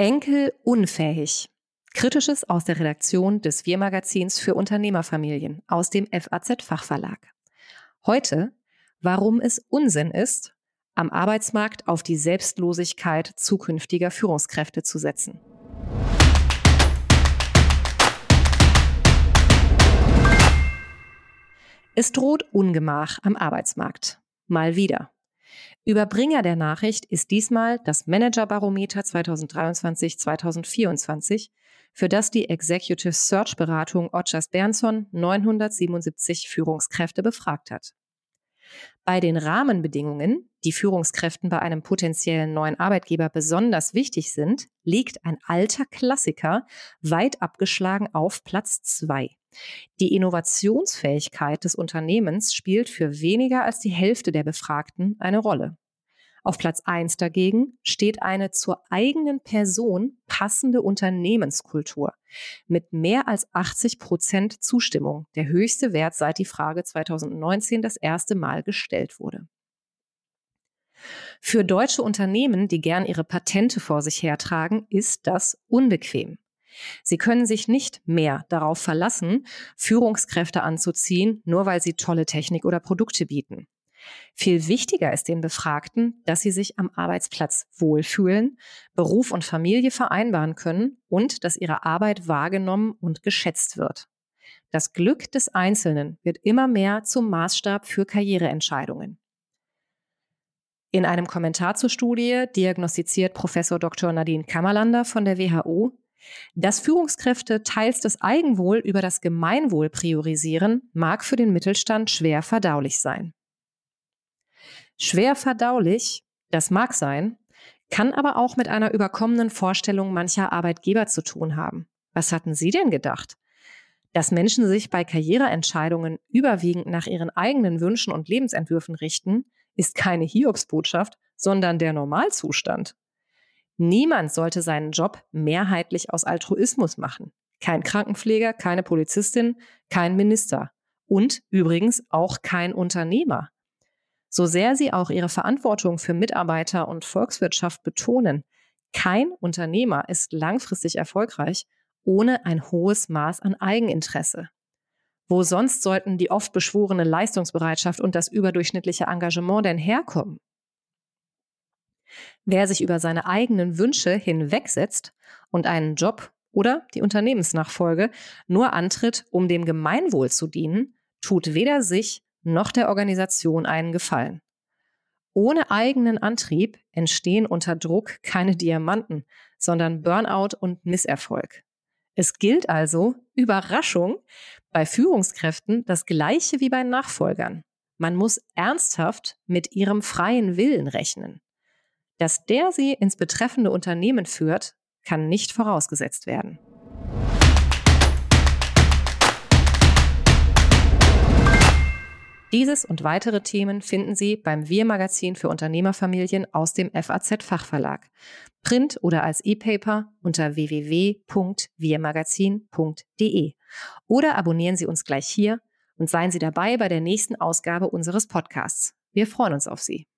Enkel unfähig. Kritisches aus der Redaktion des Wir-Magazins für Unternehmerfamilien aus dem FAZ-Fachverlag. Heute, warum es Unsinn ist, am Arbeitsmarkt auf die Selbstlosigkeit zukünftiger Führungskräfte zu setzen. Es droht Ungemach am Arbeitsmarkt. Mal wieder. Überbringer der Nachricht ist diesmal das Managerbarometer 2023-2024, für das die Executive Search Beratung Otschers Bernson 977 Führungskräfte befragt hat. Bei den Rahmenbedingungen, die Führungskräften bei einem potenziellen neuen Arbeitgeber besonders wichtig sind, liegt ein alter Klassiker weit abgeschlagen auf Platz zwei. Die Innovationsfähigkeit des Unternehmens spielt für weniger als die Hälfte der Befragten eine Rolle. Auf Platz eins dagegen steht eine zur eigenen Person passende Unternehmenskultur mit mehr als 80 Prozent Zustimmung, der höchste Wert seit die Frage 2019 das erste Mal gestellt wurde. Für deutsche Unternehmen, die gern ihre Patente vor sich hertragen, ist das unbequem. Sie können sich nicht mehr darauf verlassen, Führungskräfte anzuziehen, nur weil sie tolle Technik oder Produkte bieten. Viel wichtiger ist den Befragten, dass sie sich am Arbeitsplatz wohlfühlen, Beruf und Familie vereinbaren können und dass ihre Arbeit wahrgenommen und geschätzt wird. Das Glück des Einzelnen wird immer mehr zum Maßstab für Karriereentscheidungen. In einem Kommentar zur Studie diagnostiziert Professor Dr. Nadine Kammerlander von der WHO, dass Führungskräfte teils das Eigenwohl über das Gemeinwohl priorisieren, mag für den Mittelstand schwer verdaulich sein. Schwer verdaulich, das mag sein, kann aber auch mit einer überkommenen Vorstellung mancher Arbeitgeber zu tun haben. Was hatten Sie denn gedacht? Dass Menschen sich bei Karriereentscheidungen überwiegend nach ihren eigenen Wünschen und Lebensentwürfen richten, ist keine Hiobsbotschaft, sondern der Normalzustand. Niemand sollte seinen Job mehrheitlich aus Altruismus machen. Kein Krankenpfleger, keine Polizistin, kein Minister. Und übrigens auch kein Unternehmer. So sehr sie auch ihre Verantwortung für Mitarbeiter und Volkswirtschaft betonen, kein Unternehmer ist langfristig erfolgreich ohne ein hohes Maß an Eigeninteresse. Wo sonst sollten die oft beschworene Leistungsbereitschaft und das überdurchschnittliche Engagement denn herkommen? Wer sich über seine eigenen Wünsche hinwegsetzt und einen Job oder die Unternehmensnachfolge nur antritt, um dem Gemeinwohl zu dienen, tut weder sich noch der Organisation einen Gefallen. Ohne eigenen Antrieb entstehen unter Druck keine Diamanten, sondern Burnout und Misserfolg. Es gilt also, Überraschung, bei Führungskräften das gleiche wie bei Nachfolgern. Man muss ernsthaft mit ihrem freien Willen rechnen. Dass der sie ins betreffende Unternehmen führt, kann nicht vorausgesetzt werden. Dieses und weitere Themen finden Sie beim Wir-Magazin für Unternehmerfamilien aus dem FAZ-Fachverlag. Print oder als E-Paper unter www.wirmagazin.de. Oder abonnieren Sie uns gleich hier und seien Sie dabei bei der nächsten Ausgabe unseres Podcasts. Wir freuen uns auf Sie.